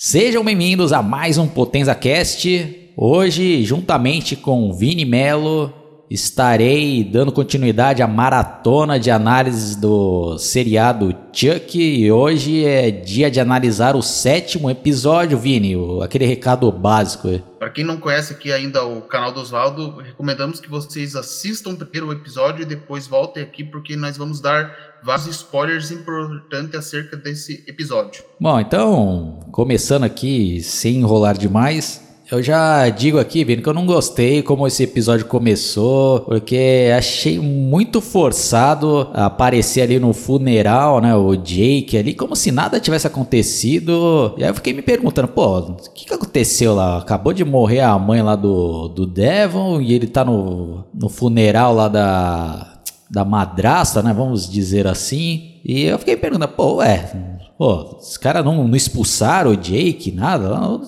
Sejam bem-vindos a mais um Potenza Cast. Hoje, juntamente com Vini Melo, estarei dando continuidade à maratona de análises do seriado Chuck. E hoje é dia de analisar o sétimo episódio, Vini, aquele recado básico. Para quem não conhece aqui ainda o canal do Oswaldo, recomendamos que vocês assistam primeiro o episódio e depois voltem aqui, porque nós vamos dar vários spoilers importantes acerca desse episódio. Bom, então, começando aqui, sem enrolar demais, eu já digo aqui, Vini, que eu não gostei como esse episódio começou, porque achei muito forçado aparecer ali no funeral, né? O Jake ali, como se nada tivesse acontecido. E aí eu fiquei me perguntando, pô, o que, que aconteceu lá? Acabou de morrer a mãe lá do, do Devon e ele tá no, no funeral lá da da madrasta, né? Vamos dizer assim. E eu fiquei perguntando, pô, ué, pô, os caras não, não expulsaram o Jake, nada? Eu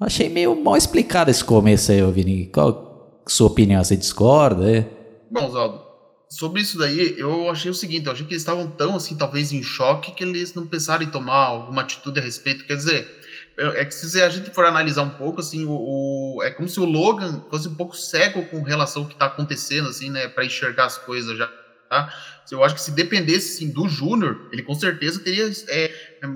achei meio mal explicado esse começo aí, Vini. Qual sua opinião? Você discorda? É? Bom, Zaldo, sobre isso daí, eu achei o seguinte, eu achei que eles estavam tão, assim, talvez em choque, que eles não pensaram em tomar alguma atitude a respeito. Quer dizer, é que se a gente for analisar um pouco, assim, o, o, é como se o Logan fosse um pouco cego com relação ao que está acontecendo, assim, né, para enxergar as coisas já. Tá? Eu acho que se dependesse assim, do Júnior, ele com certeza teria é,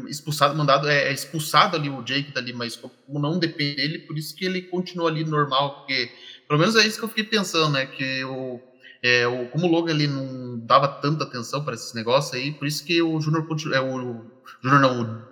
expulsado, mandado, é, é expulsado ali o Jake dali, mas como não depende dele, por isso que ele continua ali normal, porque pelo menos é isso que eu fiquei pensando, né, que o, é, o como o Logan ali não dava tanta atenção para esses negócios aí, por isso que o Júnior é o Júnior não, o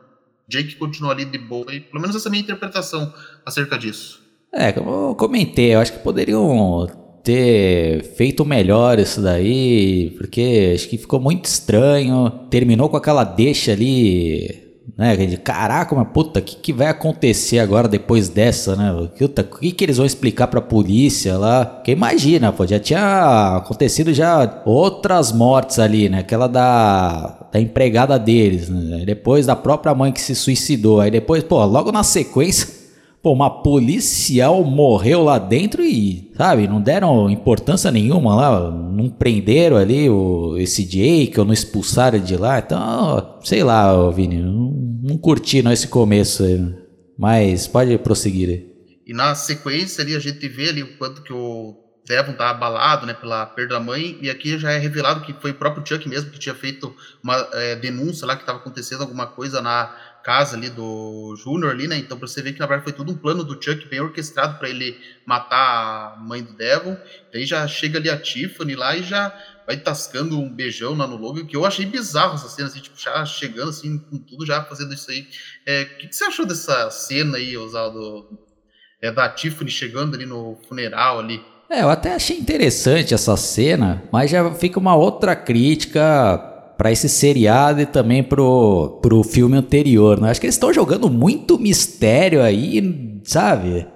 Jake continua ali de boa. E pelo menos essa é a minha interpretação acerca disso. É, como eu comentei, eu acho que poderiam ter feito melhor isso daí, porque acho que ficou muito estranho. Terminou com aquela deixa ali né? Caraca, mas puta, o que, que vai acontecer agora depois dessa, né? O que, que eles vão explicar pra polícia lá? Porque imagina, pô, já tinha acontecido já outras mortes ali, né? Aquela da, da empregada deles, né? Depois da própria mãe que se suicidou. Aí depois, pô, logo na sequência Pô, uma policial morreu lá dentro e, sabe, não deram importância nenhuma lá, não prenderam ali o, esse Jake ou não expulsaram de lá. Então, sei lá, Vini, não, não curti não esse começo aí. Mas pode prosseguir aí. E na sequência ali a gente vê ali o quanto que o Devon tá abalado, né, pela perda da mãe, e aqui já é revelado que foi o próprio Chuck mesmo que tinha feito uma é, denúncia lá que estava acontecendo alguma coisa na casa ali do Júnior ali, né? Então, você ver que na verdade foi tudo um plano do Chuck bem orquestrado para ele matar a mãe do Devon. Daí já chega ali a Tiffany lá e já vai tascando um beijão lá no Logan, que eu achei bizarro essa cena, assim, tipo, já chegando assim, com tudo já fazendo isso aí. É, o que, que, você achou dessa cena aí, Osvaldo? É, da Tiffany chegando ali no funeral ali? É, eu até achei interessante essa cena, mas já fica uma outra crítica para esse seriado e também pro, pro filme anterior, né? Acho que eles estão jogando muito mistério aí, sabe?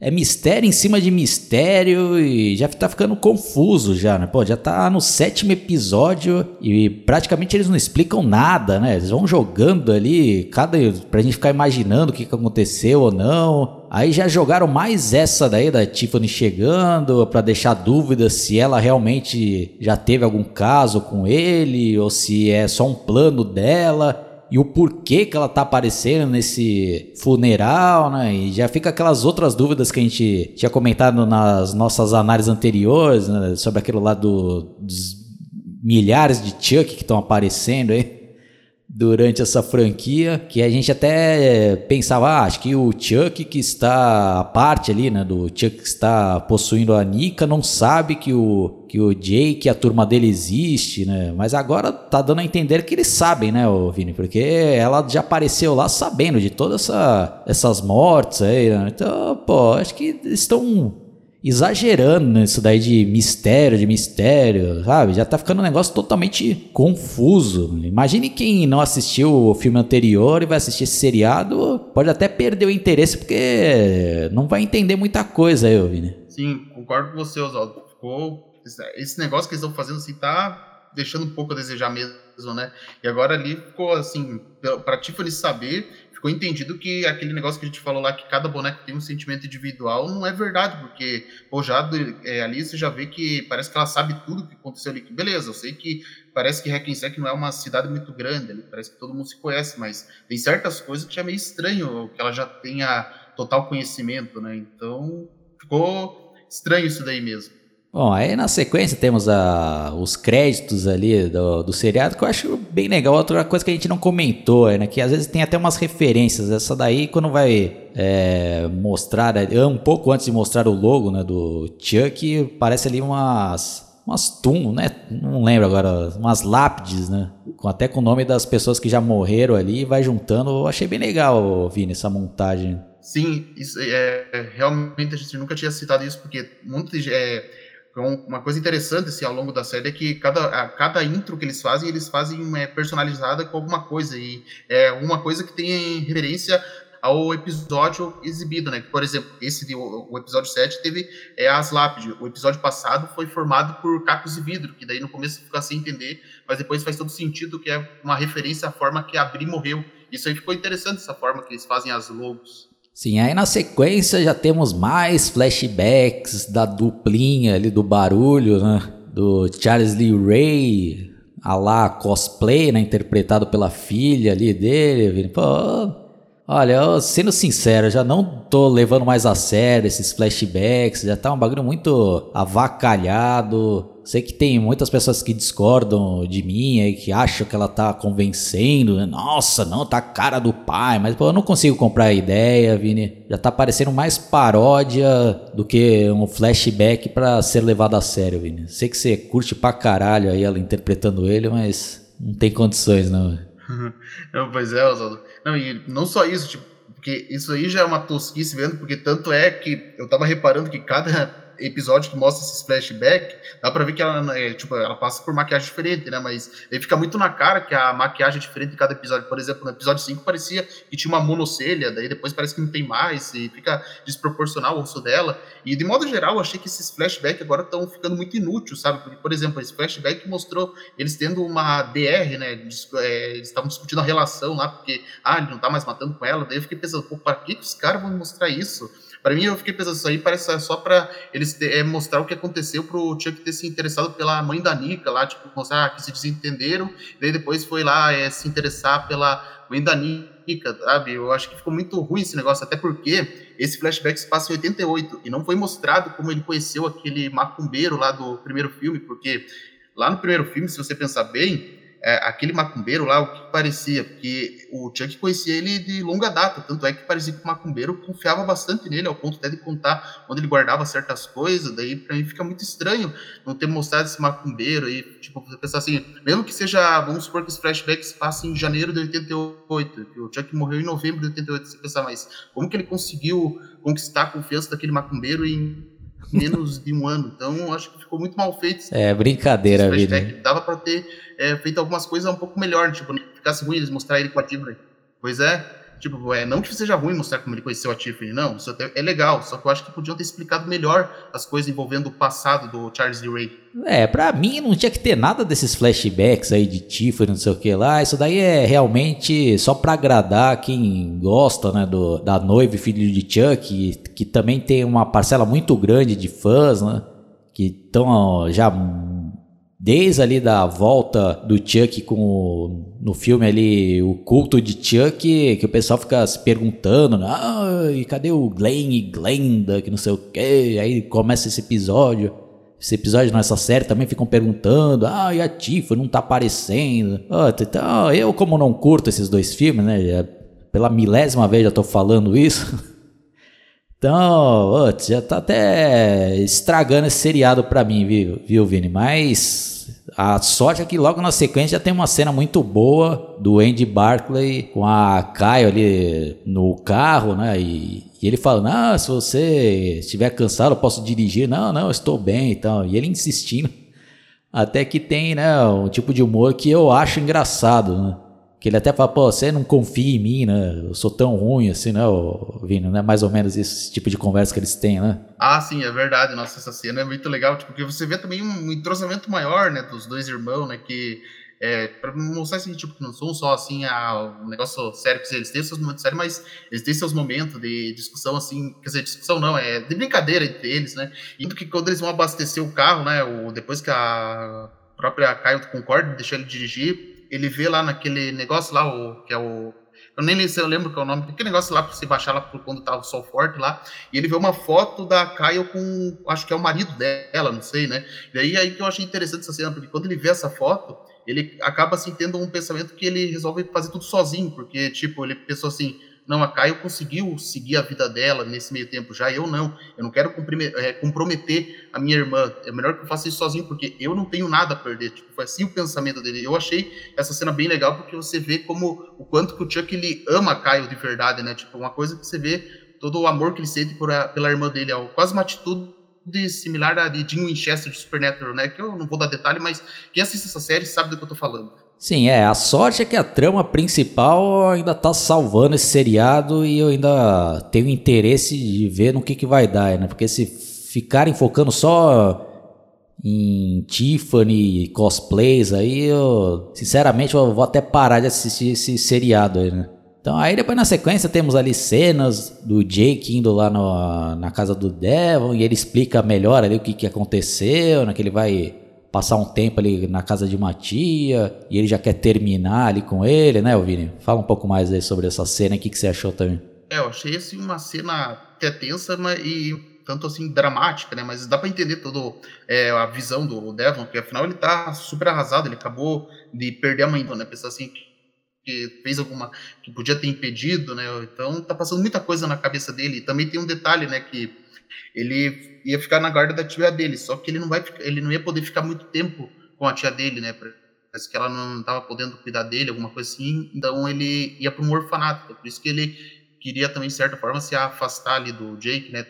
É mistério em cima de mistério e já tá ficando confuso já, né? Pô, já tá no sétimo episódio e praticamente eles não explicam nada, né? Eles vão jogando ali, cada pra gente ficar imaginando o que, aconteceu ou não. Aí já jogaram mais essa daí da Tiffany chegando para deixar dúvida se ela realmente já teve algum caso com ele ou se é só um plano dela e o porquê que ela tá aparecendo nesse funeral, né? E já fica aquelas outras dúvidas que a gente tinha comentado nas nossas análises anteriores, né? sobre aquilo lá do, dos milhares de Chuck que estão aparecendo aí durante essa franquia, que a gente até pensava, ah, acho que o Chuck que está a parte ali, né, do Chuck que está possuindo a Nika, não sabe que o que o Jake, a turma dele existe, né? Mas agora tá dando a entender que eles sabem, né, o Vini, porque ela já apareceu lá sabendo de todas essa, essas mortes aí, né? Então, pô, acho que estão exagerando nisso daí de mistério, de mistério, sabe? Já tá ficando um negócio totalmente confuso. Imagine quem não assistiu o filme anterior e vai assistir esse seriado, pode até perder o interesse porque não vai entender muita coisa aí, Vini. Sim, concordo com você, Oswaldo. Ficou esse negócio que eles estão fazendo assim tá deixando um pouco a desejar mesmo, né? E agora ali ficou assim, para Tiffany saber, ficou entendido que aquele negócio que a gente falou lá, que cada boneco tem um sentimento individual, não é verdade, porque pô, já é, ali você já vê que parece que ela sabe tudo que aconteceu ali. Beleza, eu sei que parece que Hackensack não é uma cidade muito grande, ali, parece que todo mundo se conhece, mas tem certas coisas que é meio estranho que ela já tenha total conhecimento, né? Então ficou estranho isso daí mesmo. Bom, aí na sequência temos a, os créditos ali do, do seriado, que eu acho bem legal. Outra coisa que a gente não comentou, é, né, que às vezes tem até umas referências. Essa daí, quando vai é, mostrar, é, um pouco antes de mostrar o logo né, do Chuck, parece ali umas, umas tum, né? Não lembro agora, umas lápides, né? Com, até com o nome das pessoas que já morreram ali, vai juntando. Eu achei bem legal, Vini, essa montagem. Sim, isso é, é realmente a gente nunca tinha citado isso, porque de, é, uma coisa interessante assim, ao longo da série é que cada, a, cada intro que eles fazem, eles fazem é, personalizada com alguma coisa. E é uma coisa que tem referência ao episódio exibido, né? Por exemplo, esse o, o episódio 7 teve é, as lápides. O episódio passado foi formado por cacos de vidro, que daí no começo fica sem entender, mas depois faz todo sentido que é uma referência à forma que a Bri morreu. Isso aí ficou interessante, essa forma que eles fazem as logos. Sim, aí na sequência já temos mais flashbacks da duplinha ali do barulho, né? Do Charles Lee Ray, a lá cosplay, né? Interpretado pela filha ali dele. Pô, olha, sendo sincero, já não tô levando mais a sério esses flashbacks, já tá um bagulho muito avacalhado. Sei que tem muitas pessoas que discordam de mim e que acham que ela tá convencendo. Né? Nossa, não, tá cara do pai. Mas pô, eu não consigo comprar a ideia, Vini. Já tá parecendo mais paródia do que um flashback para ser levado a sério, Vini. Sei que você curte pra caralho aí ela interpretando ele, mas não tem condições, não. não pois é, Oswaldo. Não, e não só isso, tipo, porque isso aí já é uma tosquice vendo, porque tanto é que eu tava reparando que cada episódio que mostra esses flashbacks, dá pra ver que ela, é, tipo, ela passa por maquiagem diferente, né? Mas ele fica muito na cara que a maquiagem é diferente em cada episódio. Por exemplo, no episódio 5 parecia que tinha uma monocelha, daí depois parece que não tem mais, e fica desproporcional o rosto dela. E de modo geral, achei que esses flashbacks agora estão ficando muito inúteis, sabe? Porque, por exemplo, esse flashback mostrou eles tendo uma DR, né? É, eles estavam discutindo a relação lá, porque, ah, ele não tá mais matando com ela. Daí eu fiquei pensando, pô, que, que os caras vão mostrar isso? Para mim, eu fiquei pensando, isso aí parece só para eles ter, é, mostrar o que aconteceu pro Chuck ter se interessado pela mãe da Nika lá, tipo, mostrar que se desentenderam, e daí depois foi lá é, se interessar pela mãe da Nika, sabe? Eu acho que ficou muito ruim esse negócio, até porque esse flashback se passa em 88 e não foi mostrado como ele conheceu aquele macumbeiro lá do primeiro filme, porque lá no primeiro filme, se você pensar bem, é, aquele macumbeiro lá, o que parecia? Porque o Chuck conhecia ele de longa data, tanto é que parecia que o macumbeiro confiava bastante nele, ao ponto até de contar onde ele guardava certas coisas, daí pra mim fica muito estranho não ter mostrado esse macumbeiro, e tipo, pensar assim, mesmo que seja, vamos supor que os flashbacks passem em janeiro de 88, que o Chuck morreu em novembro de 88, você pensar, mas como que ele conseguiu conquistar a confiança daquele macumbeiro em menos de um ano. Então, acho que ficou muito mal feito. É, brincadeira, vida. Dava para ter é, feito algumas coisas um pouco melhor, tipo, não ficasse ruim eles mostrar ele com a Tiffany. Pois é, tipo, é, não que seja ruim mostrar como ele conheceu a Tiffany, não, isso é legal, só que eu acho que podiam ter explicado melhor as coisas envolvendo o passado do Charles Lee Ray. É, pra mim não tinha que ter nada desses flashbacks aí de Tiffany, não sei o que lá, isso daí é realmente só pra agradar quem gosta, né, do, da noiva e filho de Chuck, que, que também tem uma parcela muito grande de fãs, né, que estão já Desde ali da volta do Chuck com o, no filme ali, o culto de Chuck, que o pessoal fica se perguntando, ah, e cadê o Glenn e Glenda, que não sei o que, aí começa esse episódio. Esse episódio nessa série também ficam perguntando, ah, e a Tifa não tá aparecendo. Ah, então, eu como não curto esses dois filmes, né, pela milésima vez já tô falando isso. Então, já tá até estragando esse seriado pra mim, viu, viu Vini? Mas a sorte é que logo na sequência já tem uma cena muito boa do Andy Barclay com a Caio ali no carro, né? E, e ele fala: Não, se você estiver cansado, eu posso dirigir. Não, não, estou bem e tal. E ele insistindo. Até que tem, né, um tipo de humor que eu acho engraçado, né? Que ele até fala, pô, você não confia em mim, né? Eu sou tão ruim assim, né, Vino? Né? Mais ou menos esse tipo de conversa que eles têm, né? Ah, sim, é verdade. Nossa, essa cena é muito legal, tipo, porque você vê também um entrosamento maior, né, dos dois irmãos, né, que é, para mostrar assim, tipo, que não são só assim a, negócio sério, que eles têm seus momentos sérios, mas eles têm seus momentos de discussão, assim, quer dizer, discussão não, é de brincadeira entre eles, né? E que quando eles vão abastecer o carro, né? O, depois que a própria Caio concorda, deixou ele dirigir, ele vê lá naquele negócio lá, o, que é o eu nem sei, eu lembro que é o nome, aquele negócio lá para você baixar lá quando tava o sol forte lá, e ele vê uma foto da Kyle com, acho que é o marido dela, não sei, né? E aí, aí que eu achei interessante essa cena, porque quando ele vê essa foto, ele acaba assim tendo um pensamento que ele resolve fazer tudo sozinho, porque tipo, ele pensou assim, não, a Caio conseguiu seguir a vida dela nesse meio tempo já, eu não. Eu não quero é, comprometer a minha irmã. É melhor que eu faça isso sozinho, porque eu não tenho nada a perder. Tipo, foi assim o pensamento dele. Eu achei essa cena bem legal, porque você vê como o quanto que o Chuck ele ama a Caio de verdade, né? Tipo, uma coisa que você vê todo o amor que ele sente por a, pela irmã dele. É quase uma atitude similar a de Jim Winchester de Supernatural, né? Que eu não vou dar detalhe, mas quem assiste essa série sabe do que eu tô falando. Sim, é. A sorte é que a trama principal ainda tá salvando esse seriado e eu ainda tenho interesse de ver no que, que vai dar, né? Porque se ficarem focando só em Tiffany cosplays aí, eu sinceramente eu vou até parar de assistir esse seriado aí, né? Então aí depois na sequência temos ali cenas do Jake indo lá no, na casa do Devon e ele explica melhor ali o que, que aconteceu, né? Que ele vai passar um tempo ali na casa de uma tia e ele já quer terminar ali com ele, né, Vini? Fala um pouco mais aí sobre essa cena, o que, que você achou também? É, eu achei assim uma cena até tensa mas, e tanto assim dramática, né? Mas dá para entender todo é, a visão do Devon, porque afinal ele tá super arrasado, ele acabou de perder a mãe, né? Pensar assim que fez alguma que podia ter impedido, né? Então tá passando muita coisa na cabeça dele. E também tem um detalhe, né, que ele ia ficar na guarda da tia dele, só que ele não vai ele não ia poder ficar muito tempo com a tia dele, né? Parece que ela não estava podendo cuidar dele, alguma coisa assim. Então ele ia para um orfanato, por isso que ele queria também de certa forma se afastar ali do Jake, né?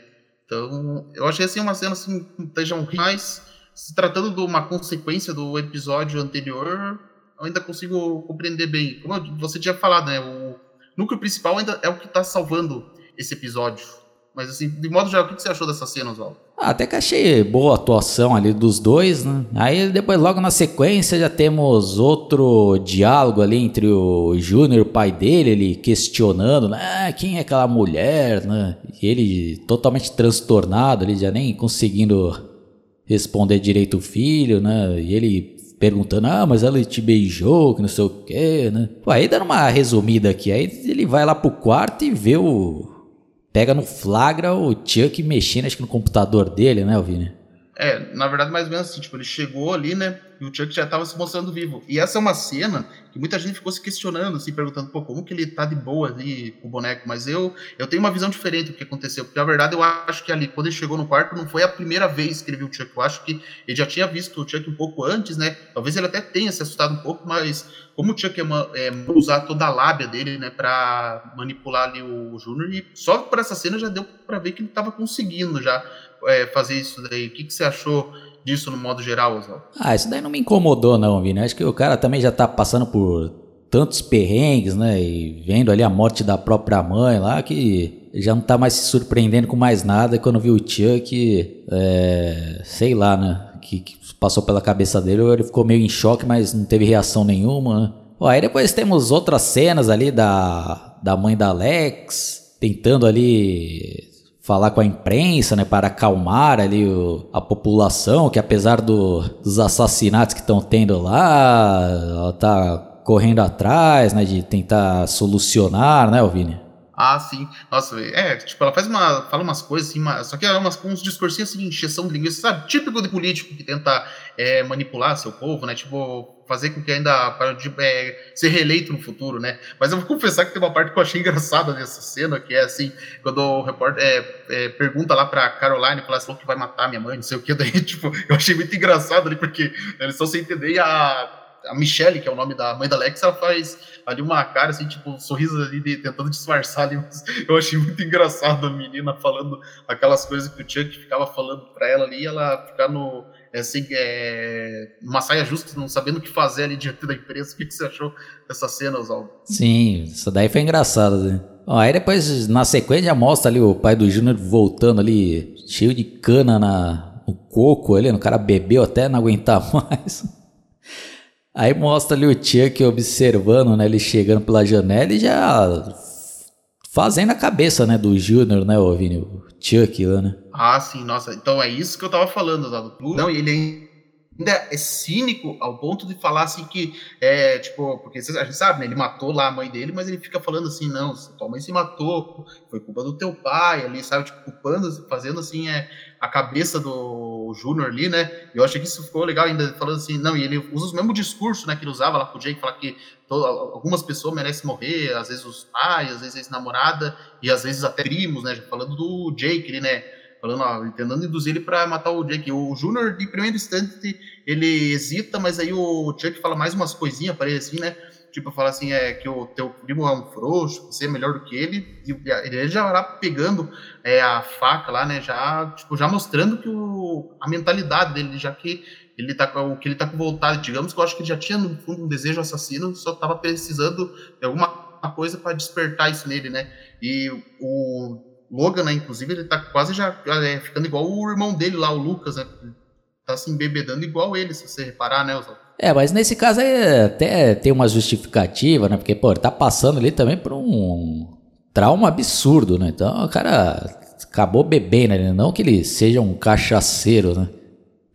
Então, eu achei assim uma cena assim, esteja um mas se tratando de uma consequência do episódio anterior, eu ainda consigo compreender bem. Como você tinha falado, né? O núcleo principal ainda é o que está salvando esse episódio. Mas assim, de modo geral, o que você achou dessa cena, Oswaldo? Ah, até que achei boa a atuação ali dos dois, né? Aí depois, logo na sequência, já temos outro diálogo ali entre o Júnior e o pai dele, ele questionando, né? Ah, quem é aquela mulher, né? E ele totalmente transtornado, ele já nem conseguindo responder direito o filho, né? E ele perguntando, ah, mas ela te beijou, que não sei o quê, né? Aí dando uma resumida aqui, aí ele vai lá pro quarto e vê o pega no flagra o Chuck mexendo, acho que no computador dele, né, Vini? É, na verdade, mais ou menos assim, tipo, ele chegou ali, né, o Chuck já tava se mostrando vivo. E essa é uma cena que muita gente ficou se questionando, assim, perguntando, pô, como que ele tá de boa ali com o boneco? Mas eu, eu tenho uma visão diferente do que aconteceu, porque na verdade eu acho que ali, quando ele chegou no quarto, não foi a primeira vez que ele viu o Chuck. Eu acho que ele já tinha visto o Chuck um pouco antes, né? Talvez ele até tenha se assustado um pouco, mas como o Chuck é, é usar toda a lábia dele, né, pra manipular ali o Júnior, e só por essa cena já deu para ver que ele tava conseguindo já é, fazer isso daí. O que, que você achou disso no modo geral, Oswaldo? Ah, isso daí não me incomodou não, Vini. Acho que o cara também já tá passando por tantos perrengues, né? E vendo ali a morte da própria mãe lá, que já não tá mais se surpreendendo com mais nada. E quando viu o Chuck, é, sei lá, né? Que, que, passou pela cabeça dele, ele ficou meio em choque, mas não teve reação nenhuma, né? Bom, aí depois temos outras cenas ali da, da mãe da Alex, tentando ali falar com a imprensa, né, para acalmar ali o, a população, que apesar do, dos assassinatos que estão tendo lá, ela tá correndo atrás, né, de tentar solucionar, né, Alvine? Ah, sim. Nossa, é, tipo, ela faz uma. fala umas coisas assim, só que é umas, uns discursinhos assim, de encheção de linguiça, sabe? Típico de político que tenta é, manipular seu povo, né? Tipo, fazer com que ainda para é, ser reeleito no futuro, né? Mas eu vou confessar que tem uma parte que eu achei engraçada nessa cena, que é assim, quando o repórter é, é, pergunta lá pra Caroline, fala assim, que vai matar minha mãe, não sei o que, daí, tipo, eu achei muito engraçado ali, porque eles estão sem entender e a a Michelle, que é o nome da mãe da Alex, ela faz ali uma cara, assim, tipo, um sorriso ali, de, tentando disfarçar ali. Eu achei muito engraçado a menina falando aquelas coisas que o Chuck ficava falando pra ela ali, ela ficar no, é, assim, é, numa saia justa, não sabendo o que fazer ali diante da imprensa. O que, que você achou dessa cena, Oswaldo? Sim, isso daí foi engraçado, né? Aí depois, na sequência, mostra ali o pai do Júnior voltando ali, cheio de cana na, no coco ali, o cara bebeu até não aguentar mais. Aí mostra ali o Chuck observando, né? Ele chegando pela janela e já fazendo a cabeça, né? Do Júnior, né, Vini? O Chuck lá, né? Ah, sim, nossa. Então é isso que eu tava falando, Oswaldo. Não, ele ainda é cínico ao ponto de falar assim que é tipo, porque a gente sabe, né? Ele matou lá a mãe dele, mas ele fica falando assim, não, tua mãe se matou, foi culpa do teu pai ali, sabe? Tipo, culpando, fazendo assim, é a cabeça do Júnior ali, né? Eu achei que isso ficou legal ainda, falando assim, não, e ele usa os mesmos discursos, né, que ele usava lá pro Jake, falar que todo, algumas pessoas merecem morrer, às vezes os pais, às vezes a ex-namorada, e às vezes até primos, né? Falando do Jake, ele, né? Falando, ó, tentando induzir ele para matar o Jake. O Júnior, de primeiro instante, ele hesita, mas aí o Chuck fala mais umas coisinhas para ele, assim, né? Tipo, fala assim, é que o teu primo é um frouxo, você é melhor do que ele, e ele já lá pegando é, a faca lá, né? Já, tipo, já mostrando que o, a mentalidade dele, já que ele tá o que ele tá com vontade, digamos que eu acho que ele já tinha no fundo um desejo assassino, só tava precisando de alguma coisa para despertar isso nele, né? E o Logan, né, inclusive, ele tá quase já é, ficando igual o irmão dele lá, o Lucas, né? Tá se embebedando igual ele, se você reparar, né, Oswaldo? É, mas nesse caso aí até tem uma justificativa, né? Porque, pô, ele tá passando ali também por um trauma absurdo, né? Então o cara acabou bebendo, né? Não que ele seja um cachaceiro, né?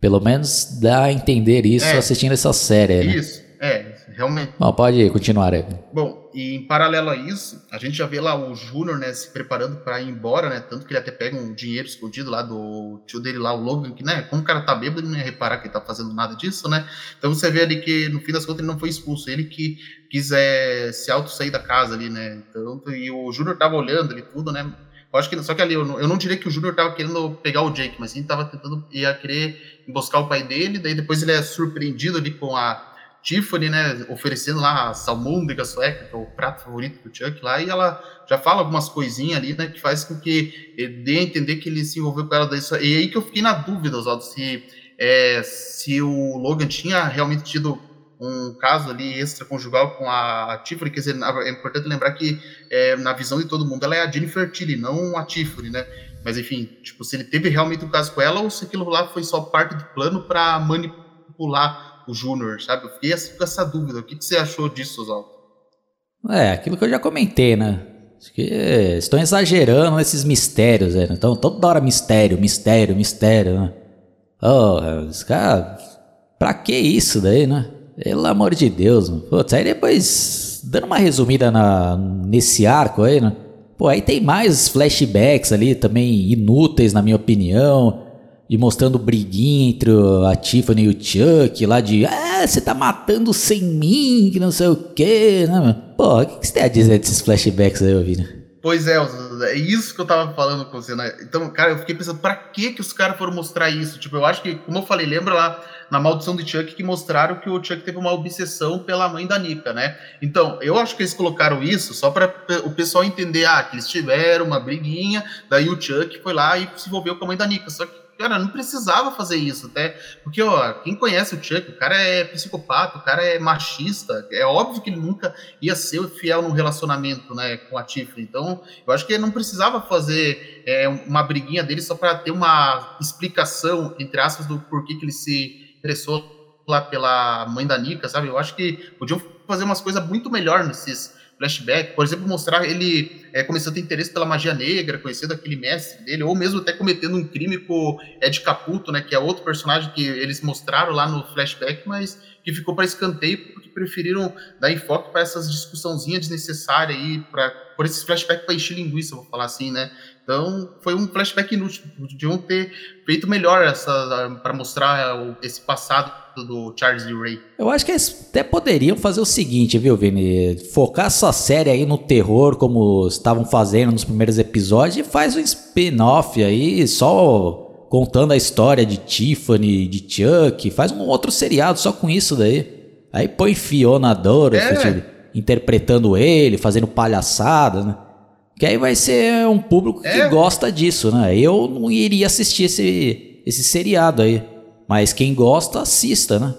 Pelo menos dá a entender isso é, assistindo essa série. Né? Isso, é, realmente. Bom, pode continuar aí. Bom, e em paralelo a isso, a gente já vê lá o Júnior, né, se preparando para ir embora, né? Tanto que ele até pega um dinheiro escondido lá do tio dele lá, o Logan, que, né, como o cara tá bêbado, ele não ia reparar que ele tá fazendo nada disso, né? Então você vê ali que, no fim das contas, ele não foi expulso, ele que quis é, se auto sair da casa ali, né? Então, e o Júnior tava olhando ali tudo, né? Eu acho que, só que ali, eu não, eu não diria que o Júnior tava querendo pegar o Jake, mas sim tava tentando, ia querer emboscar o pai dele, daí depois ele é surpreendido ali com a Tiffany, né, oferecendo lá a salmôndega sueca, que é o prato favorito do Chuck lá, e ela já fala algumas coisinhas ali, né, que faz com que dê a entender que ele se envolveu com ela. Daí, e aí que eu fiquei na dúvida, Oswaldo, se, é, se o Logan tinha realmente tido um caso ali extraconjugal com a Tiffany, quer dizer, é importante lembrar que é, na visão de todo mundo ela é a Jennifer Tilly, não a Tiffany, né? Mas enfim, tipo, se ele teve realmente um caso com ela ou se aquilo lá foi só parte do plano para manipular o Júnior, sabe? Eu fiquei assim com essa dúvida. O que, que você achou disso, Oswaldo? É, aquilo que eu já comentei, né? Que estão exagerando esses mistérios, né? Então, toda hora mistério, mistério, mistério, né? Oh, os caras. Pra que isso daí, né? Pelo amor de Deus, mano. Putz, aí depois, dando uma resumida na, nesse arco aí, né? Pô, aí tem mais flashbacks ali também inúteis, na minha opinião e mostrando briguinha entre a Tiffany e o Chuck lá de ah, você tá matando sem mim, que não sei o que, né? Pô, o que, que você tem a dizer desses flashbacks aí, Vini? Pois é, é isso que eu tava falando com você, né? Então, cara, eu fiquei pensando, pra que que os caras foram mostrar isso? Tipo, eu acho que, como eu falei, lembra lá na Maldição do Chuck que mostraram que o Chuck teve uma obsessão pela mãe da Nika, né? Então, eu acho que eles colocaram isso só para o pessoal entender, ah, que eles tiveram uma briguinha, daí o Chuck foi lá e se envolveu com a mãe da Nika. Só que Cara, não precisava fazer isso, até. Porque, ó, quem conhece o Chuck, o cara é psicopata, o cara é machista. É óbvio que ele nunca ia ser fiel num relacionamento, né, com a Tiffany. Então, eu acho que ele não precisava fazer é, uma briguinha dele só para ter uma explicação, entre aspas, do porquê que ele se interessou lá pela mãe da Nika, sabe? Eu acho que podiam fazer umas coisas muito melhor nesses flashback, por exemplo, mostrar ele é, começando a ter interesse pela magia negra, conhecendo aquele mestre dele, ou mesmo até cometendo um crime com Ed Caputo, né, que é outro personagem que eles mostraram lá no flashback, mas que ficou para escanteio porque preferiram dar enfoque para essas discussãozinhas desnecessárias aí, pra, por esses flashbacks para encher linguiça, vou falar assim, né? Então, foi um flashback inútil. Podiam ter feito melhor essa para mostrar esse passado do Charles e Ray. Eu acho que eles até poderiam fazer o seguinte, viu, Vini? Focar essa série aí no terror, como estavam fazendo nos primeiros episódios, e faz um spin-off aí, só contando a história de Tiffany, de Chuck. Faz um outro seriado só com isso daí. Aí põe Fiona Doris é. interpretando ele, fazendo palhaçada, né? Que aí vai ser um público que é. gosta disso, né? Eu não iria assistir esse, esse seriado aí. Mas quem gosta, assista, né?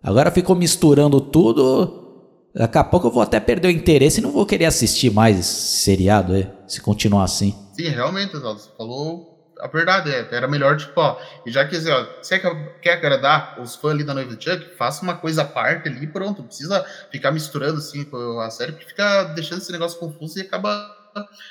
Agora ficou misturando tudo. Daqui a pouco eu vou até perder o interesse e não vou querer assistir mais esse seriado aí, se continuar assim. Sim, realmente, você falou a verdade é, era melhor, tipo, ó, e já que assim, ó, você quer agradar os fãs ali da noiva do Chuck, faça uma coisa à parte ali e pronto. Não precisa ficar misturando assim com a série, porque fica deixando esse negócio confuso e acaba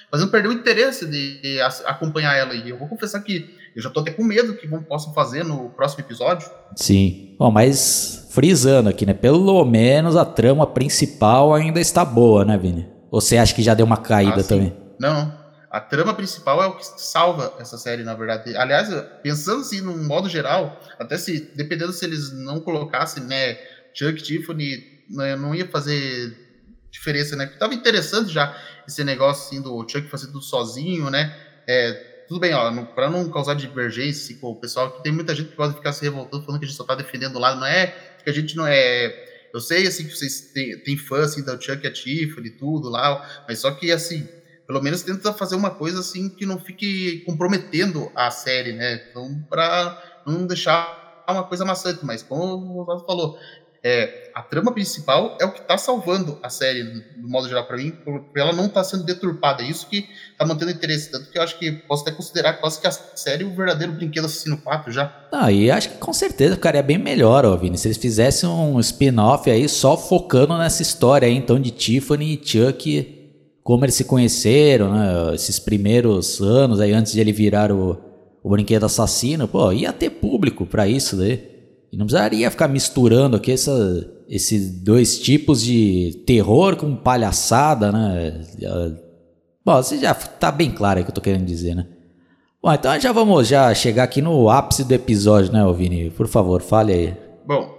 fazendo perder o interesse de acompanhar ela. E eu vou confessar que eu já tô até com medo que vão, possam fazer no próximo episódio. Sim. Bom, mas frisando aqui, né? Pelo menos a trama principal ainda está boa, né, Vini? Ou você acha que já deu uma caída ah, também? Não, a trama principal é o que salva essa série, na verdade. Aliás, pensando assim, num modo geral, até se, dependendo se eles não colocassem, né, Chuck Tiffany, né, não ia fazer diferença, né? Tava interessante já esse negócio assim do Chuck fazer tudo sozinho, né? É, tudo bem, ó, para não causar divergência com o pessoal, que tem muita gente que pode ficar se revoltando falando que a gente só tá defendendo o lado, não é que a gente não é eu sei assim que vocês têm, têm fã assim da Chuck e a Tiffany tudo lá, mas só que assim, pelo menos tenta fazer uma coisa assim que não fique comprometendo a série, né? Então, para não deixar uma coisa maçante, mas como o Oswaldo falou, é, a trama principal é o que está salvando a série, do modo geral, para mim, porque ela não está sendo deturpada. Isso que está mantendo interesse. Tanto que eu acho que posso até considerar quase que a série é o verdadeiro brinquedo assassino 4 já. Ah, e acho que com certeza ficaria bem melhor, ó, Vini, se eles fizessem um spin-off aí só focando nessa história aí, então, de Tiffany e Chuck, como eles se conheceram, né? Esses primeiros anos aí, antes de ele virar o, o brinquedo assassino, pô, ia ter público para isso daí. E não precisaria ficar misturando aqui essa, esses dois tipos de terror com palhaçada, né? Bom, você já tá bem claro o que eu tô querendo dizer, né? Bom, então já vamos já chegar aqui no ápice do episódio, né, Vini? Por favor, fale aí. Bom,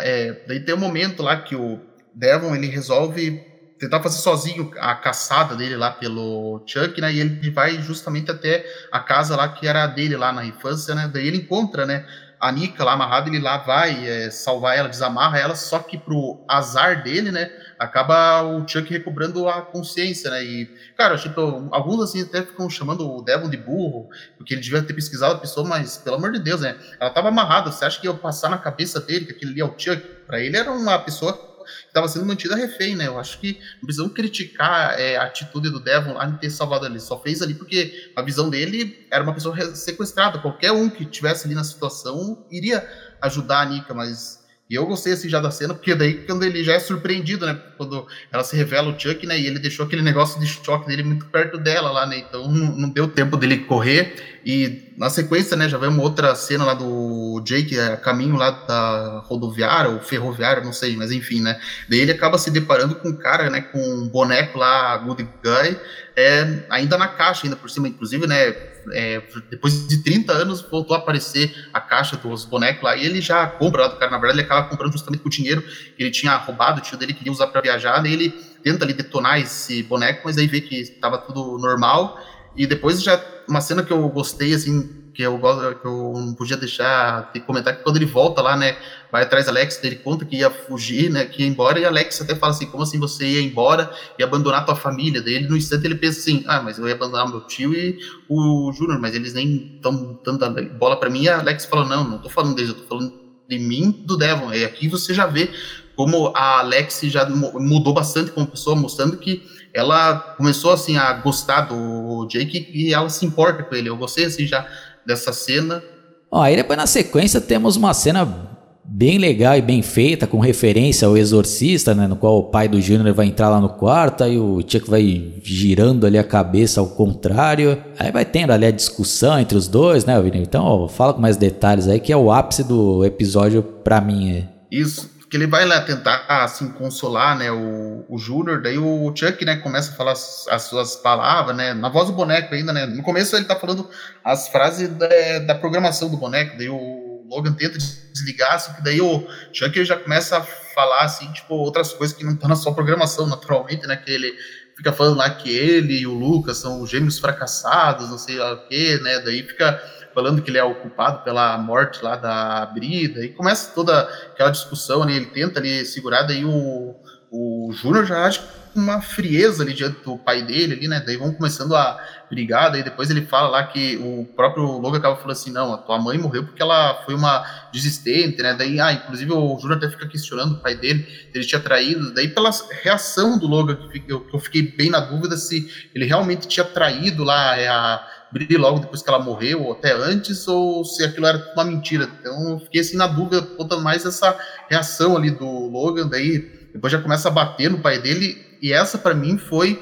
é, daí tem um momento lá que o Devon ele resolve tentar fazer sozinho a caçada dele lá pelo Chuck, né? E ele vai justamente até a casa lá que era dele lá na infância, né? Daí ele encontra, né? A Nika lá amarrada, ele lá vai é, salvar ela, desamarra ela, só que pro azar dele, né, acaba o Chuck recobrando a consciência, né, e, cara, tipo, alguns assim até ficam chamando o Devon de burro, porque ele devia ter pesquisado a pessoa, mas, pelo amor de Deus, né, ela tava amarrada, você acha que ia passar na cabeça dele que aquele ali é o Chuck? Pra ele era uma pessoa estava sendo mantida refém, né? Eu acho que não precisamos criticar é, a atitude do Devon lá em ter salvado ali. Só fez ali porque a visão dele era uma pessoa sequestrada. Qualquer um que tivesse ali na situação iria ajudar a Nika, mas e eu gostei assim já da cena, porque daí quando ele já é surpreendido, né? Quando ela se revela o Chuck, né? E ele deixou aquele negócio de choque dele muito perto dela lá, né? Então não, deu tempo dele correr. E na sequência, né, já vemos outra cena lá do Jake, a caminho lá da rodoviária, ou ferroviária, não sei, mas enfim, né? Daí ele acaba se deparando com um cara, né, com um boneco lá, Good Guy, é, ainda na caixa, ainda por cima, inclusive, né? é, depois de 30 anos, voltou a aparecer a caixa dos bonecos lá, e ele já compra lá do cara, na verdade, ele acaba comprando justamente com o dinheiro que ele tinha roubado, o tio dele queria usar para viajar, ele tenta ali detonar esse boneco, mas aí vê que estava tudo normal, e depois já, uma cena que eu gostei, assim, que eu gosto, que eu não podia deixar de comentar que quando ele volta lá, né, vai atrás da Alex, ele conta que ia fugir, né, que ia embora, e a Alex até fala assim, como assim você ia embora e abandonar tua família? Daí ele, no instante, ele pensa assim, ah, mas eu ia abandonar meu tio e o Júnior, mas eles nem estão dando bola para mim, e a Alex fala, não, não tô falando deles, eu tô falando de mim, do Devon, e aqui você já vê como a Alex já mudou bastante como pessoa, mostrando que ela começou assim a gostar do Jake e ela se importa com ele. Eu gostei assim já dessa cena. Ó, aí depois na sequência temos uma cena bem legal e bem feita, com referência ao Exorcista, né, no qual o pai do Júnior vai entrar lá no quarto, aí o Chuck vai girando ali a cabeça ao contrário, aí vai tendo ali a discussão entre os dois, né, Vini? Então, ó, fala com mais detalhes aí, que é o ápice do episódio pra mim. É. Isso, que ele vai lá tentar, assim, consolar, né, o, o Júnior, daí o Chuck, né, começa a falar as, as, suas palavras, né, na voz do boneco ainda, né, no começo ele tá falando as frases da, da programação do boneco, daí o Logan tenta desligar, assim, que daí o Chuck já começa a falar, assim, tipo, outras coisas que não estão tá na sua programação, naturalmente, né, que ele fica falando lá que ele e o Lucas são gêmeos fracassados, não sei o que, né, daí fica falando que ele é o culpado pela morte lá da Brida, e começa toda aquela discussão, né? Ele tenta ali segurar, daí o, o Júnior já com uma frieza ali diante do pai dele ali, né? Daí vão começando a brigar, daí depois ele fala lá que o próprio Logan acaba falando assim, não, a tua mãe morreu porque ela foi uma desistente, né? Daí, ah, inclusive o Júnior até fica questionando o pai dele, ele tinha traído, daí pela reação do Logan, que eu, eu fiquei bem na dúvida se ele realmente tinha traído lá é, a Bri logo depois que ela morreu, ou até antes, ou se aquilo era uma mentira. Então eu fiquei assim na dúvida, toda mais essa reação ali do Logan, daí depois já começa a bater no pai dele, e essa para mim foi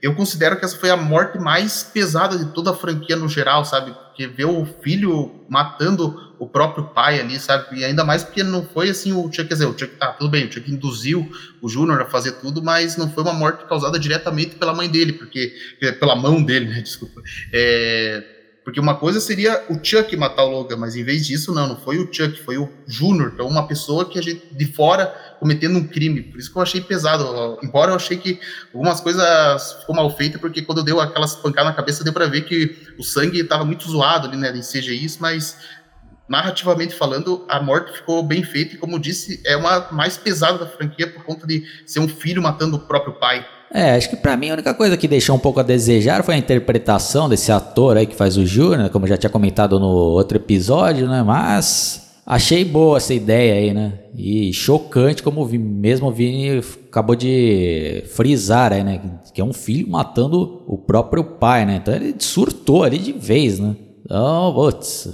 eu considero que essa foi a morte mais pesada de toda a franquia no geral, sabe? Porque ver o filho matando o próprio pai ali, sabe? E ainda mais porque não foi assim o Chuck, quer dizer, o Chuck, tá, tudo bem, o Chuck induziu o Júnior a fazer tudo, mas não foi uma morte causada diretamente pela mãe dele, porque, pela mão dele, né? Desculpa. É, porque uma coisa seria o Chuck matar o Logan, mas em vez disso, não, não foi o Chuck, foi o Júnior, é uma pessoa que a gente, de fora, cometendo um crime. Por isso que eu achei pesado. Embora eu achei que algumas coisas ficou mal feitas, porque quando deu aquelas pancadas na cabeça, deu pra ver que o sangue estava muito zoado ali, né, em CGI, mas narrativamente falando, a morte ficou bem feita e, como disse, é uma mais pesada da franquia por conta de ser um filho matando o próprio pai. É, acho que para mim a única coisa que deixou um pouco a desejar foi a interpretação desse ator aí que faz o Júnior, como eu já tinha comentado no outro episódio, né? Mas achei boa essa ideia aí, né? E chocante como vi, mesmo o Vini acabou de frisar aí, né? Que é um filho matando o próprio pai, né? Então ele surtou ali de vez, né? Então, putz,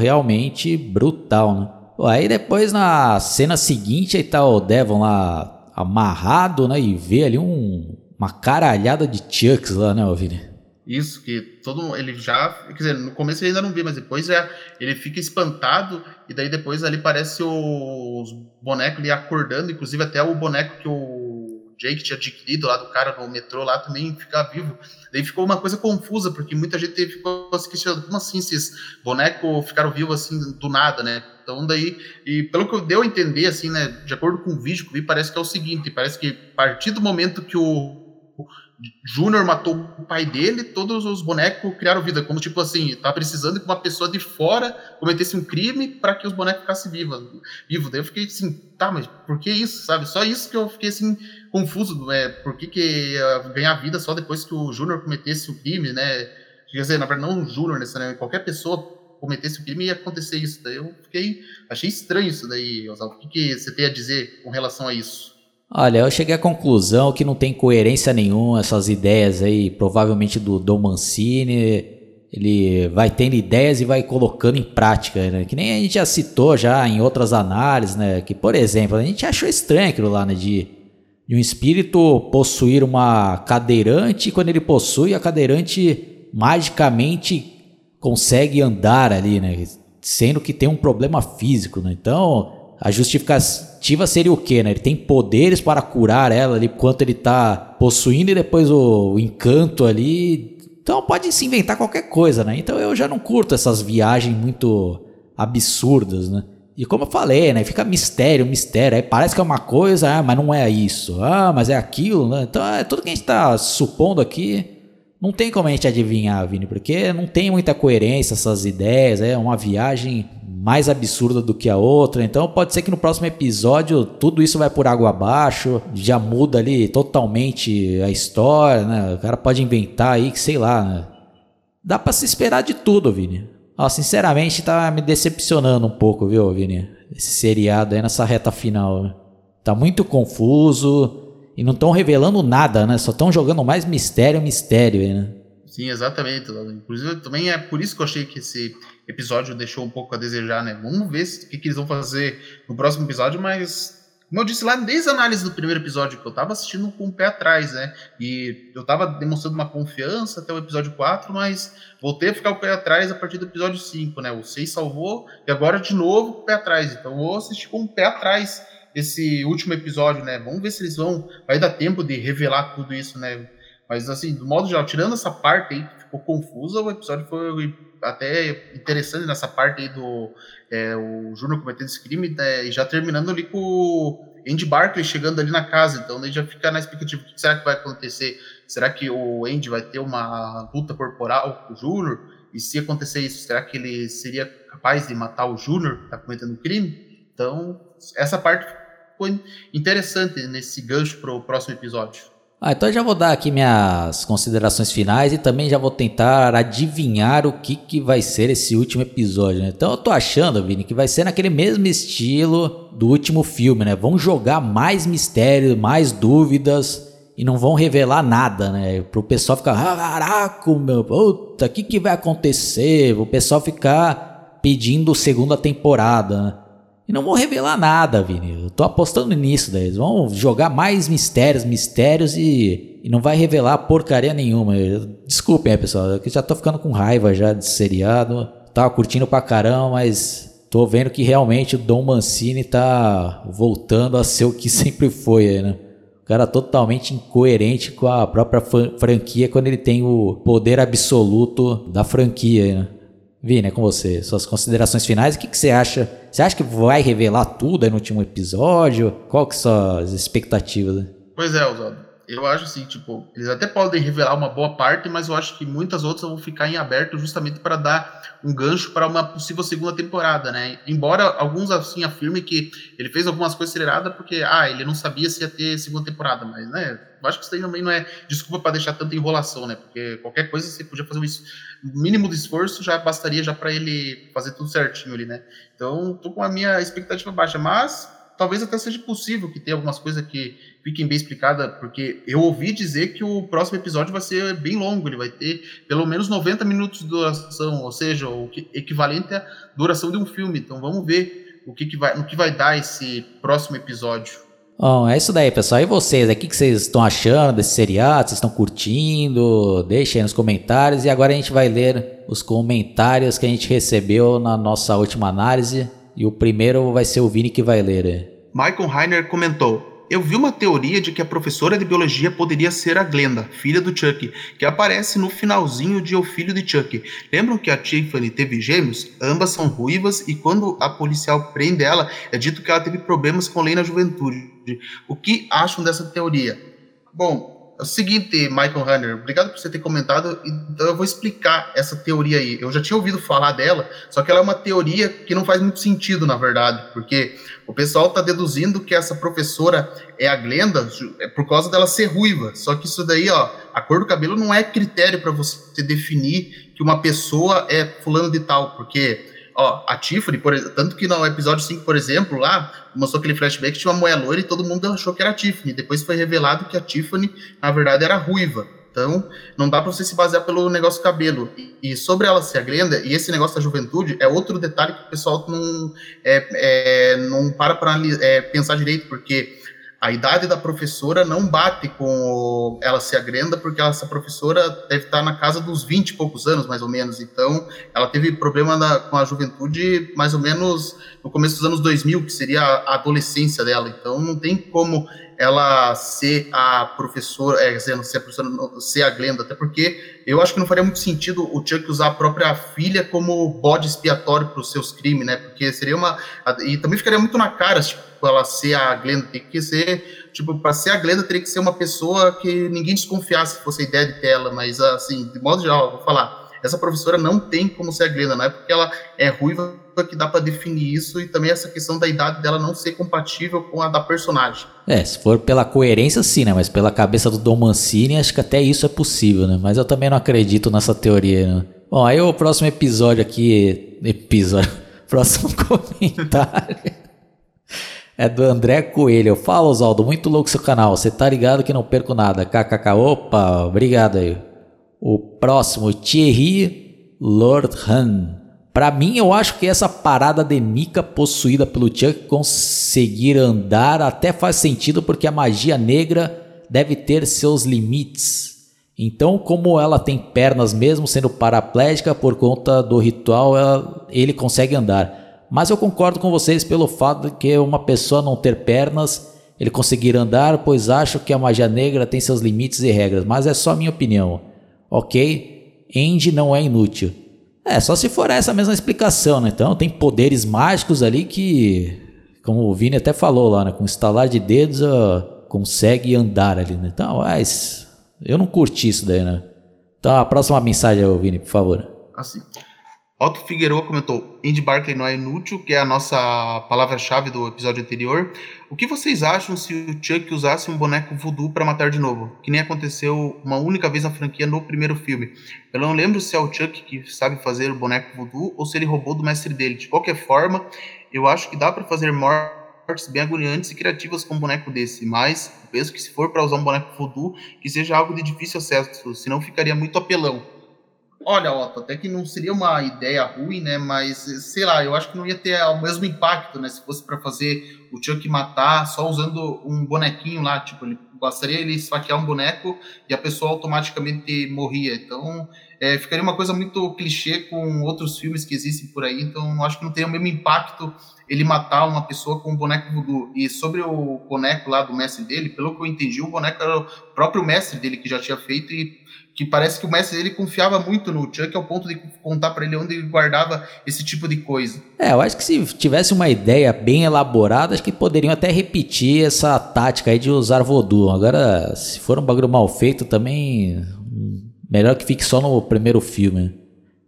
realmente brutal, né? Aí depois na cena seguinte aí tá o Devon lá amarrado, né? E vê ali um, uma caralhada de Chucks lá, né, Vini? Isso, que todo ele já. Quer dizer, no começo ele ainda não vê, mas depois já ele fica espantado, e daí depois ali parece os bonecos ali acordando, inclusive até o boneco que o Jake tinha adquirido lá do cara no metrô lá também fica vivo. Daí ficou uma coisa confusa, porque muita gente ficou se questionando, como assim esses bonecos ficaram vivos assim do nada, né? Então daí, e pelo que deu a entender, assim, né, de acordo com o vídeo que eu vi, parece que é o seguinte, parece que a partir do momento que o Júnior matou o pai dele, todos os bonecos criaram vida, como tipo assim, tá precisando que uma pessoa de fora cometesse um crime para que os bonecos ficassem vivos. Vivo. Daí eu fiquei assim, tá, mas por que isso, sabe? Só isso que eu fiquei assim confuso, é, por que, que ganhar vida só depois que o Júnior cometesse o crime, né? Quer dizer, na verdade, não o Júnior, né? Qualquer pessoa cometesse o crime ia acontecer isso. Daí eu fiquei, achei estranho isso daí. O que, que você tem a dizer com relação a isso? Olha, eu cheguei à conclusão que não tem coerência nenhuma essas ideias aí, provavelmente do Dom Mancini. Ele vai tendo ideias e vai colocando em prática, né? Que nem a gente já citou já em outras análises, né? Que, por exemplo, a gente achou estranho aquilo lá, né? De, de um espírito possuir uma cadeirante e quando ele possui, a cadeirante magicamente consegue andar ali, né? Sendo que tem um problema físico, né? Então, a justificativa seria o quê, né? Ele tem poderes para curar ela ali enquanto ele tá possuindo e depois o, o encanto ali. Então pode se inventar qualquer coisa, né? Então eu já não curto essas viagens muito absurdas, né? E como eu falei, né? Fica mistério, mistério. Aí parece que é uma coisa, ah, mas não é isso. Ah, mas é aquilo, né? Então é tudo que a gente tá supondo aqui. Não tem como a gente adivinhar, Vini, porque não tem muita coerência essas ideias. É uma viagem mais absurda do que a outra. Então pode ser que no próximo episódio tudo isso vai por água abaixo, já muda ali totalmente a história, né? O cara pode inventar aí que sei lá, né? Dá para se esperar de tudo, Vini. Ó, sinceramente tá me decepcionando um pouco, viu, Vini? Esse seriado aí nessa reta final. Tá muito confuso e não estão revelando nada, né? Só estão jogando mais mistério, mistério aí, né? Sim, exatamente. Inclusive, também é por isso que eu achei que esse episódio deixou um pouco a desejar, né? Vamos ver o que, que eles vão fazer no próximo episódio, mas como eu disse lá, desde a análise do primeiro episódio, que eu tava assistindo com o pé atrás, né? E eu tava demonstrando uma confiança até o episódio 4, mas voltei a ficar o pé atrás a partir do episódio 5, né? O 6 salvou e agora de novo o pé atrás. Então eu assistir com o pé atrás esse último episódio, né? Vamos ver se eles vão. Vai dar tempo de revelar tudo isso, né? Mas assim, do modo geral, tirando essa parte aí que ficou confusa, o episódio foi até interessante nessa parte aí do é, o Júnior cometendo esse crime, né, e já terminando ali com o Andy Barkley chegando ali na casa, então daí já fica na expectativa, o que será que vai acontecer? Será que o Andy vai ter uma luta corporal com o Júnior? E se acontecer isso, será que ele seria capaz de matar o Júnior que está cometendo crime? Então, essa parte foi interessante nesse gancho para o próximo episódio. Ah, então já vou dar aqui minhas considerações finais e também já vou tentar adivinhar o que, que vai ser esse último episódio, né? Então eu tô achando, Vini, que vai ser naquele mesmo estilo do último filme, né? Vão jogar mais mistério, mais dúvidas e não vão revelar nada, né? Pro pessoal ficar, ah, caraca, meu, puta, o que, que vai acontecer? O pessoal ficar pedindo segunda temporada, né? E não vão revelar nada, Vini. Eu tô apostando nisso, daí. Eles vão jogar mais mistérios, mistérios e, e não vai revelar porcaria nenhuma. Desculpem aí, pessoal. Eu já tô ficando com raiva já de seriado. Tava curtindo pra caramba, mas tô vendo que realmente o Dom Mancini tá voltando a ser o que sempre foi né? O cara totalmente incoerente com a própria franquia quando ele tem o poder absoluto da franquia, né? Vini, é com você. Suas considerações finais. O que, que você acha? Você acha que vai revelar tudo aí no último episódio? Qual que são as expectativas? Pois é, Oswaldo eu acho assim, tipo, eles até podem revelar uma boa parte, mas eu acho que muitas outras vão ficar em aberto justamente para dar um gancho para uma possível segunda temporada, né? Embora alguns assim afirmem que ele fez algumas coisas aceleradas porque, ah, ele não sabia se ia ter segunda temporada, mas, né? Eu acho que isso aí também não é desculpa para deixar tanta enrolação, né? Porque qualquer coisa você podia fazer um mínimo de esforço já bastaria já para ele fazer tudo certinho ali, né? Então, tô com a minha expectativa baixa, mas talvez até seja possível que tenha algumas coisas que fiquem bem explicadas, porque eu ouvi dizer que o próximo episódio vai ser bem longo, ele vai ter pelo menos 90 minutos de duração, ou seja, o equivalente à duração de um filme. Então vamos ver o que, que vai, no que vai dar esse próximo episódio. Bom, é isso daí, pessoal. E vocês, o que, que vocês estão achando desse seriado? Vocês estão curtindo? Deixem aí nos comentários. E agora a gente vai ler os comentários que a gente recebeu na nossa última análise. E o primeiro vai ser o Vini que vai ler. Michael Heiner comentou: eu vi uma teoria de que a professora de biologia poderia ser a Glenda, filha do Chuck, que aparece no finalzinho de O Filho de Chuck. Lembram que a Tiffany teve gêmeos? Ambas são ruivas e quando a policial prende ela, é dito que ela teve problemas com lei na juventude. O que acham dessa teoria? Bom, é o seguinte, Michael Hunter, obrigado por você ter comentado. Então eu vou explicar essa teoria aí. Eu já tinha ouvido falar dela, só que ela é uma teoria que não faz muito sentido, na verdade, porque o pessoal está deduzindo que essa professora é a Glenda é por causa dela ser ruiva. Só que isso daí, ó, a cor do cabelo não é critério para você definir que uma pessoa é fulano de tal, porque Ó, a Tiffany, por, tanto que no episódio 5, por exemplo, lá, mostrou aquele flashback, tinha uma mulher loira e todo mundo achou que era a Tiffany. Depois foi revelado que a Tiffany, na verdade, era ruiva. Então, não dá para você se basear pelo negócio cabelo. E, e, sobre ela ser a Glenda, e esse negócio da juventude, é outro detalhe que o pessoal não, é, é, não para para é, pensar direito, porque a idade da professora não bate com ela ser a Grenda, porque essa professora deve estar na casa dos 20 e poucos anos, mais ou menos. Então, ela teve problema na, com a juventude mais ou menos no começo dos anos 2000, que seria a adolescência dela. Então, não tem como ela ser a professora, é, ser a professora, ser a Glenda, até porque eu acho que não faria muito sentido o Chuck usar a própria filha como bode expiatório para os seus crimes, né? Porque seria uma. E também ficaria muito na cara, tipo, ela ser a Glenda, tem que ser. Tipo, para ser a Glenda teria que ser uma pessoa que ninguém desconfiasse se fosse a ideia de tela, mas assim, de modo geral, vou falar essa professora não tem como ser a Glenda, não é porque ela é ruiva que dá para definir isso e também essa questão da idade dela não ser compatível com a da personagem. É, se for pela coerência sim, né? Mas pela cabeça do Dom Mancini, acho que até isso é possível, né? Mas eu também não acredito nessa teoria, né? Bom, aí o próximo episódio aqui, episódio, próximo comentário é do André Coelho. Fala, Oswaldo, muito louco seu canal. Você tá ligado que não perco nada. KKK, opa, obrigado aí. O próximo, Thierry Lordhan. Para mim, eu acho que essa parada de Nika possuída pelo Chuck conseguir andar até faz sentido porque a magia negra deve ter seus limites. Então, como ela tem pernas mesmo sendo paraplégica por conta do ritual, ela, ele consegue andar. Mas eu concordo com vocês pelo fato de que uma pessoa não ter pernas, ele conseguir andar, pois acho que a magia negra tem seus limites e regras. Mas é só minha opinião ok? End não é inútil. É, só se for essa mesma explicação, né? Então tem poderes mágicos ali que, como o Vini até falou lá, né? Com estalar de dedos consegue andar ali, né? Então, mas eu não curti isso daí, né? Então a próxima mensagem, Vini, por favor. Assim. Otto Figueroa comentou: Andy Barkley não é inútil, que é a nossa palavra-chave do episódio anterior. O que vocês acham se o Chuck usasse um boneco voodoo para matar de novo? Que nem aconteceu uma única vez na franquia no primeiro filme. Eu não lembro se é o Chuck que sabe fazer o boneco voodoo ou se ele roubou do mestre dele. De qualquer forma, eu acho que dá para fazer mortes bem agoniantes e criativas com um boneco desse, mas penso que se for para usar um boneco voodoo, que seja algo de difícil acesso, senão ficaria muito apelão. Olha, Otto, até que não seria uma ideia ruim, né? Mas sei lá, eu acho que não ia ter o mesmo impacto, né? Se fosse para fazer o Chuck matar só usando um bonequinho lá, tipo, ele bastaria ele esfaquear um boneco e a pessoa automaticamente morria. Então, é, ficaria uma coisa muito clichê com outros filmes que existem por aí. Então, acho que não teria o mesmo impacto ele matar uma pessoa com um boneco voodoo. E sobre o boneco lá do mestre dele, pelo que eu entendi, o boneco era o próprio mestre dele que já tinha feito e que parece que o mestre dele confiava muito no Chuck ao ponto de contar para ele onde ele guardava esse tipo de coisa. É, eu acho que se tivesse uma ideia bem elaborada, acho que poderiam até repetir essa tática aí de usar voodoo. Agora, se for um bagulho mal feito também, melhor que fique só no primeiro filme.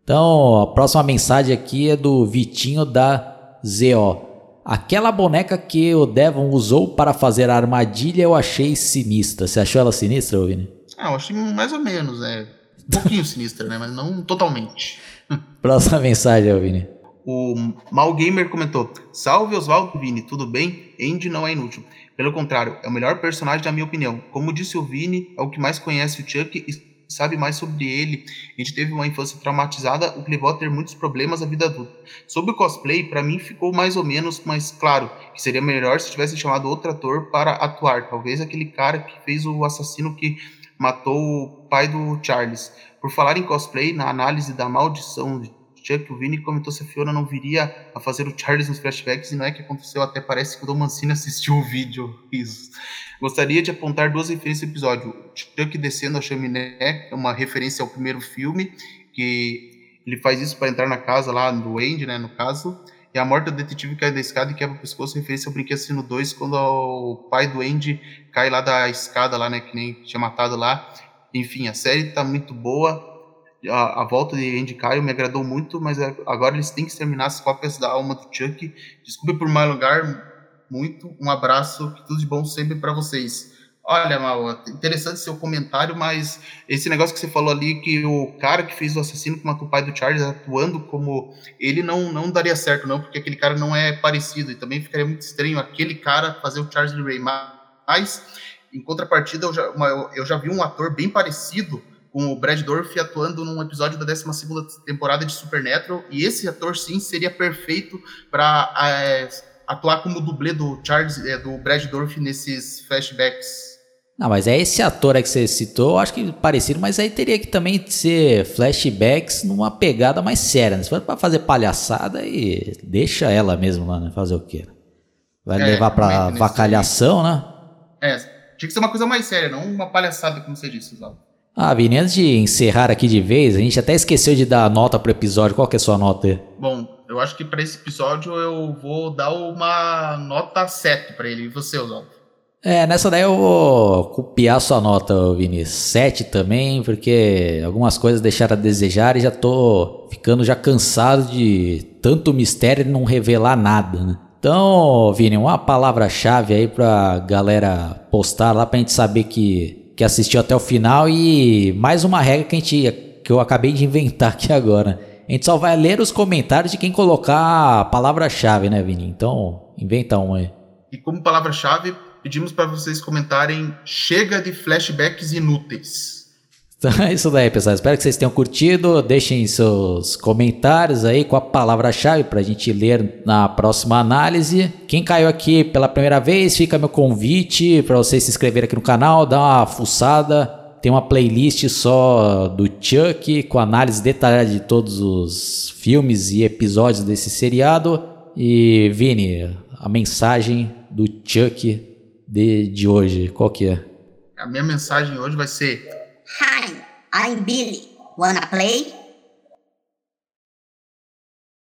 Então, a próxima mensagem aqui é do Vitinho da ZO. Aquela boneca que o Devon usou para fazer a armadilha eu achei sinistra. Você achou ela sinistra, Vini? Ah, eu achei mais ou menos, é. Um pouquinho sinistra, né? Mas não totalmente. Próxima mensagem, Vini. O Mal Gamer comentou: Salve Oswaldo Vini, tudo bem? Andy não é inútil. Pelo contrário, é o melhor personagem, na minha opinião. Como disse o Vini, é o que mais conhece o Chuck e sabe mais sobre ele. A gente teve uma infância traumatizada, o que levou a ter muitos problemas na vida adulta. Sobre o cosplay, para mim ficou mais ou menos, mas claro, que seria melhor se tivesse chamado outro ator para atuar. Talvez aquele cara que fez o assassino que matou o pai do Charles. Por falar em cosplay, na análise da maldição de Chuck, o Vini comentou se a Fiona não viria a fazer o Charles nos flashbacks e não é que aconteceu, até parece que o Dom Mancini assistiu o vídeo. Isso. Gostaria de apontar duas referências ao episódio. Chuck descendo a chaminé, é uma referência ao primeiro filme, que ele faz isso para entrar na casa lá do Andy, né, no caso. E a morte do detetive cai da escada e quebra o pescoço, referência ao brinquedo Assassino 2, quando o pai do Andy cai lá da escada, lá, né, que nem tinha matado lá. Enfim, a série tá muito boa. A, a volta de Andy Caio me agradou muito, mas agora eles têm que terminar as cópias da alma do Chuck. Desculpe por mais lugar, muito. Um abraço, tudo de bom sempre para vocês. Olha, Mal, interessante seu comentário, mas esse negócio que você falou ali, que o cara que fez o assassino matou o pai do Charles atuando como ele, não, não daria certo, não, porque aquele cara não é parecido, e também ficaria muito estranho aquele cara fazer o Charles Ray. Mas, em contrapartida, eu já, eu já vi um ator bem parecido com o Brad Dourif atuando num episódio da 12 temporada de Supernatural, e esse ator, sim, seria perfeito para é, atuar como dublê do Charles, é, do Brad Dourif nesses flashbacks não, mas é esse ator aí que você citou, acho que parecido, mas aí teria que também ser flashbacks numa pegada mais séria. Né? Se for pra fazer palhaçada, aí deixa ela mesmo lá, né? Fazer o quê? Vai é, levar pra vacalhação, né? É, tinha que ser uma coisa mais séria, não uma palhaçada, como você disse, Oswaldo. Ah, Vini, antes de encerrar aqui de vez, a gente até esqueceu de dar nota pro episódio. Qual que é a sua nota aí? Bom, eu acho que para esse episódio eu vou dar uma nota 7 para ele. E você, Oswaldo? É, nessa daí eu vou copiar sua nota, Vini. 7 também, porque algumas coisas deixaram a desejar e já tô ficando já cansado de tanto mistério e não revelar nada, né? Então, Vini, uma palavra-chave aí pra galera postar lá pra gente saber que, que assistiu até o final e mais uma regra que a gente que eu acabei de inventar aqui agora. A gente só vai ler os comentários de quem colocar a palavra-chave, né, Vini? Então, inventa um aí. E como palavra-chave, pedimos para vocês comentarem chega de flashbacks inúteis. Então é isso daí, pessoal. Espero que vocês tenham curtido. Deixem seus comentários aí com a palavra-chave para a gente ler na próxima análise. Quem caiu aqui pela primeira vez, fica meu convite para vocês se inscreverem aqui no canal, dar uma fuçada. Tem uma playlist só do Chuck com análise detalhada de todos os filmes e episódios desse seriado. E Vini, a mensagem do Chuck de, de hoje? Qual que é? A minha mensagem hoje vai ser Hi, I'm Billy. Wanna play?